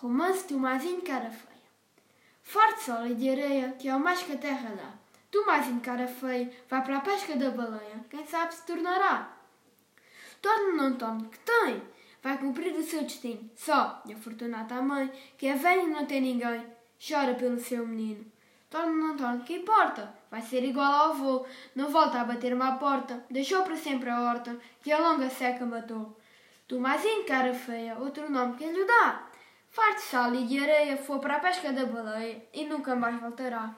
Romance Tomazinho Cara Feia. Forte sol e de areia, que é o mais que a terra dá. Tomazinho Cara Feia vai para a pesca da baleia, quem sabe se tornará. Torne não torne, que tem, vai cumprir o seu destino. Só, e a fortunata mãe, que é velha e não tem ninguém, chora pelo seu menino. Torne não torne, que importa? Vai ser igual ao avô, não volta a bater-me porta, deixou para sempre a horta, que a longa seca matou. Tomazinho Cara Feia, outro nome que lhe dá. Farto de sal e de areia, foi para a pesca da baleia e nunca mais voltará.